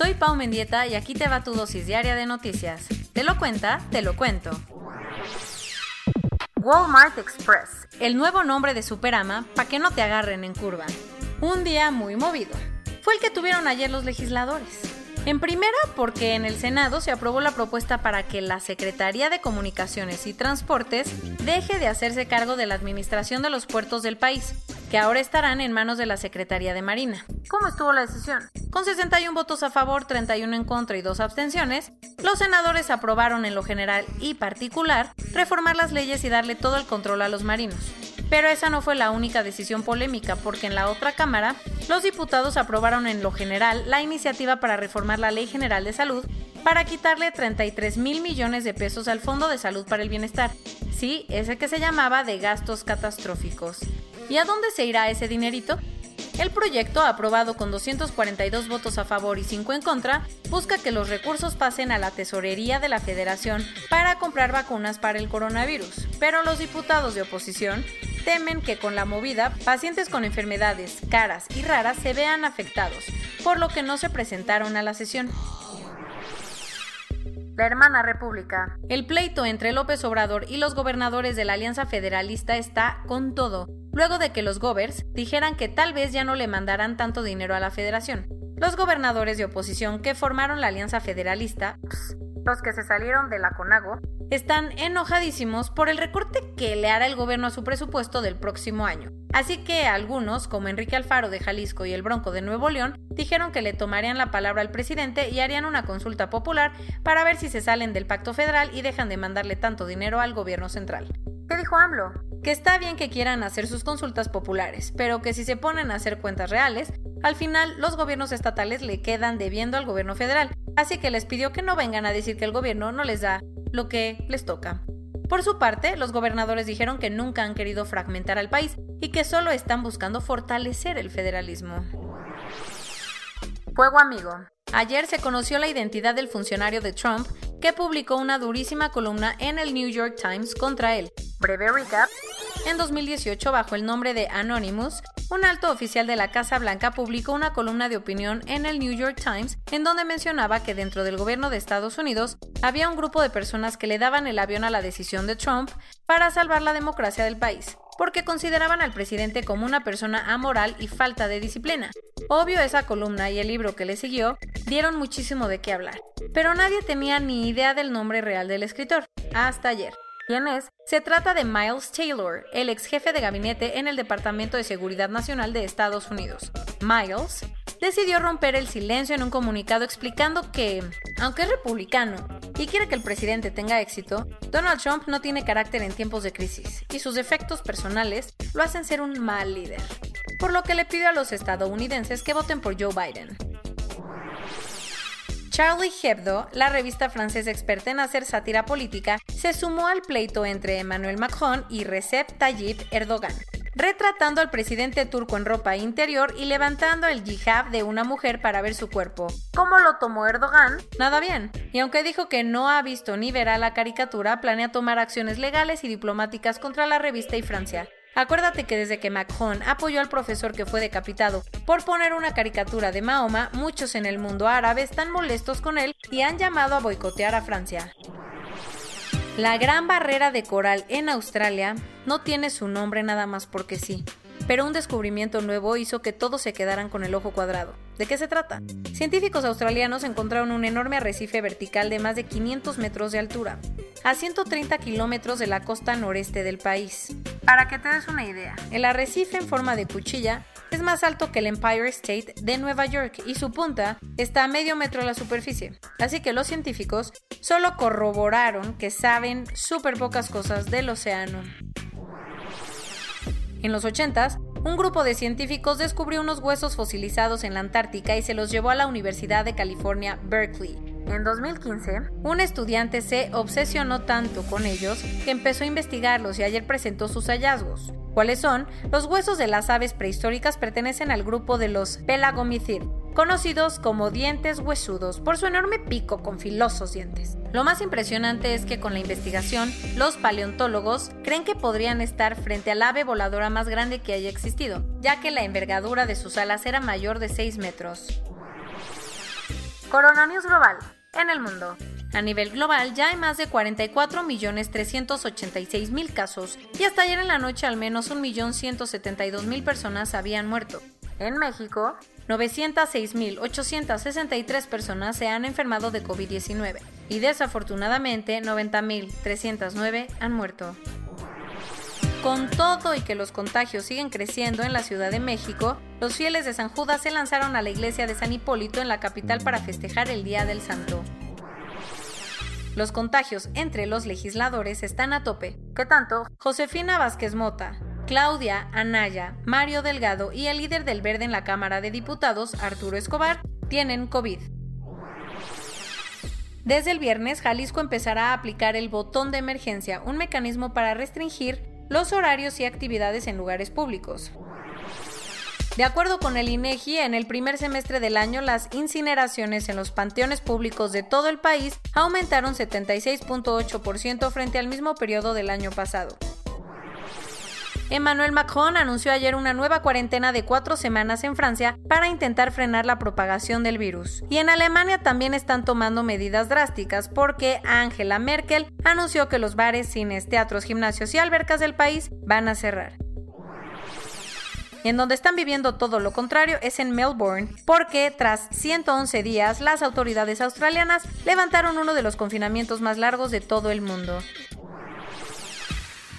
soy Pau Mendieta y aquí te va tu dosis diaria de noticias. ¿Te lo cuenta? Te lo cuento. Walmart Express, el nuevo nombre de Superama para que no te agarren en curva. Un día muy movido. Fue el que tuvieron ayer los legisladores. En primera, porque en el Senado se aprobó la propuesta para que la Secretaría de Comunicaciones y Transportes deje de hacerse cargo de la administración de los puertos del país, que ahora estarán en manos de la Secretaría de Marina. ¿Cómo estuvo la decisión? Con 61 votos a favor, 31 en contra y 2 abstenciones, los senadores aprobaron en lo general y particular reformar las leyes y darle todo el control a los marinos. Pero esa no fue la única decisión polémica, porque en la otra Cámara, los diputados aprobaron en lo general la iniciativa para reformar la Ley General de Salud para quitarle 33 mil millones de pesos al Fondo de Salud para el Bienestar. Sí, ese que se llamaba de gastos catastróficos. ¿Y a dónde se irá ese dinerito? El proyecto, aprobado con 242 votos a favor y 5 en contra, busca que los recursos pasen a la tesorería de la Federación para comprar vacunas para el coronavirus, pero los diputados de oposición temen que con la movida pacientes con enfermedades caras y raras se vean afectados, por lo que no se presentaron a la sesión. La hermana república. El pleito entre López Obrador y los gobernadores de la Alianza Federalista está con todo, luego de que los govers dijeran que tal vez ya no le mandarán tanto dinero a la federación. Los gobernadores de oposición que formaron la Alianza Federalista, los que se salieron de la CONAGO, están enojadísimos por el recorte que le hará el gobierno a su presupuesto del próximo año. Así que algunos, como Enrique Alfaro de Jalisco y el Bronco de Nuevo León, dijeron que le tomarían la palabra al presidente y harían una consulta popular para ver si se salen del pacto federal y dejan de mandarle tanto dinero al gobierno central. ¿Qué dijo AMLO? Que está bien que quieran hacer sus consultas populares, pero que si se ponen a hacer cuentas reales, al final los gobiernos estatales le quedan debiendo al gobierno federal, así que les pidió que no vengan a decir que el gobierno no les da lo que les toca. Por su parte, los gobernadores dijeron que nunca han querido fragmentar al país y que solo están buscando fortalecer el federalismo. Fuego amigo. Ayer se conoció la identidad del funcionario de Trump que publicó una durísima columna en el New York Times contra él. Breve recap. En 2018, bajo el nombre de Anonymous, un alto oficial de la Casa Blanca publicó una columna de opinión en el New York Times en donde mencionaba que dentro del gobierno de Estados Unidos había un grupo de personas que le daban el avión a la decisión de Trump para salvar la democracia del país, porque consideraban al presidente como una persona amoral y falta de disciplina. Obvio, esa columna y el libro que le siguió dieron muchísimo de qué hablar, pero nadie tenía ni idea del nombre real del escritor, hasta ayer. ¿Quién es? Se trata de Miles Taylor, el ex jefe de gabinete en el Departamento de Seguridad Nacional de Estados Unidos. Miles decidió romper el silencio en un comunicado explicando que, aunque es republicano y quiere que el presidente tenga éxito, Donald Trump no tiene carácter en tiempos de crisis y sus efectos personales lo hacen ser un mal líder, por lo que le pidió a los estadounidenses que voten por Joe Biden. Charlie Hebdo, la revista francesa experta en hacer sátira política, se sumó al pleito entre Emmanuel Macron y Recep Tayyip Erdogan, retratando al presidente turco en ropa interior y levantando el hijab de una mujer para ver su cuerpo. ¿Cómo lo tomó Erdogan? Nada bien. Y aunque dijo que no ha visto ni verá la caricatura, planea tomar acciones legales y diplomáticas contra la revista y Francia. Acuérdate que desde que Macron apoyó al profesor que fue decapitado por poner una caricatura de Mahoma, muchos en el mundo árabe están molestos con él y han llamado a boicotear a Francia. La gran barrera de coral en Australia no tiene su nombre nada más porque sí pero un descubrimiento nuevo hizo que todos se quedaran con el ojo cuadrado. ¿De qué se trata? Científicos australianos encontraron un enorme arrecife vertical de más de 500 metros de altura, a 130 kilómetros de la costa noreste del país. Para que te des una idea, el arrecife en forma de cuchilla es más alto que el Empire State de Nueva York y su punta está a medio metro de la superficie. Así que los científicos solo corroboraron que saben súper pocas cosas del océano. En los 80 un grupo de científicos descubrió unos huesos fosilizados en la Antártica y se los llevó a la Universidad de California, Berkeley. En 2015, un estudiante se obsesionó tanto con ellos que empezó a investigarlos y ayer presentó sus hallazgos. ¿Cuáles son? Los huesos de las aves prehistóricas pertenecen al grupo de los Pelagomythid, conocidos como dientes huesudos por su enorme pico con filosos dientes. Lo más impresionante es que con la investigación, los paleontólogos creen que podrían estar frente al ave voladora más grande que haya existido, ya que la envergadura de sus alas era mayor de 6 metros. Coronavirus global en el mundo. A nivel global ya hay más de 44.386.000 casos y hasta ayer en la noche al menos 1.172.000 personas habían muerto. En México, 906.863 personas se han enfermado de COVID-19 y desafortunadamente 90.309 han muerto. Con todo y que los contagios siguen creciendo en la Ciudad de México, los fieles de San Judas se lanzaron a la iglesia de San Hipólito en la capital para festejar el Día del Santo. Los contagios entre los legisladores están a tope. ¿Qué tanto? Josefina Vázquez Mota, Claudia Anaya, Mario Delgado y el líder del Verde en la Cámara de Diputados, Arturo Escobar, tienen COVID. Desde el viernes, Jalisco empezará a aplicar el botón de emergencia, un mecanismo para restringir los horarios y actividades en lugares públicos. De acuerdo con el INEGI, en el primer semestre del año las incineraciones en los panteones públicos de todo el país aumentaron 76.8% frente al mismo periodo del año pasado. Emmanuel Macron anunció ayer una nueva cuarentena de cuatro semanas en Francia para intentar frenar la propagación del virus. Y en Alemania también están tomando medidas drásticas porque Angela Merkel anunció que los bares, cines, teatros, gimnasios y albercas del país van a cerrar. En donde están viviendo todo lo contrario es en Melbourne, porque tras 111 días las autoridades australianas levantaron uno de los confinamientos más largos de todo el mundo.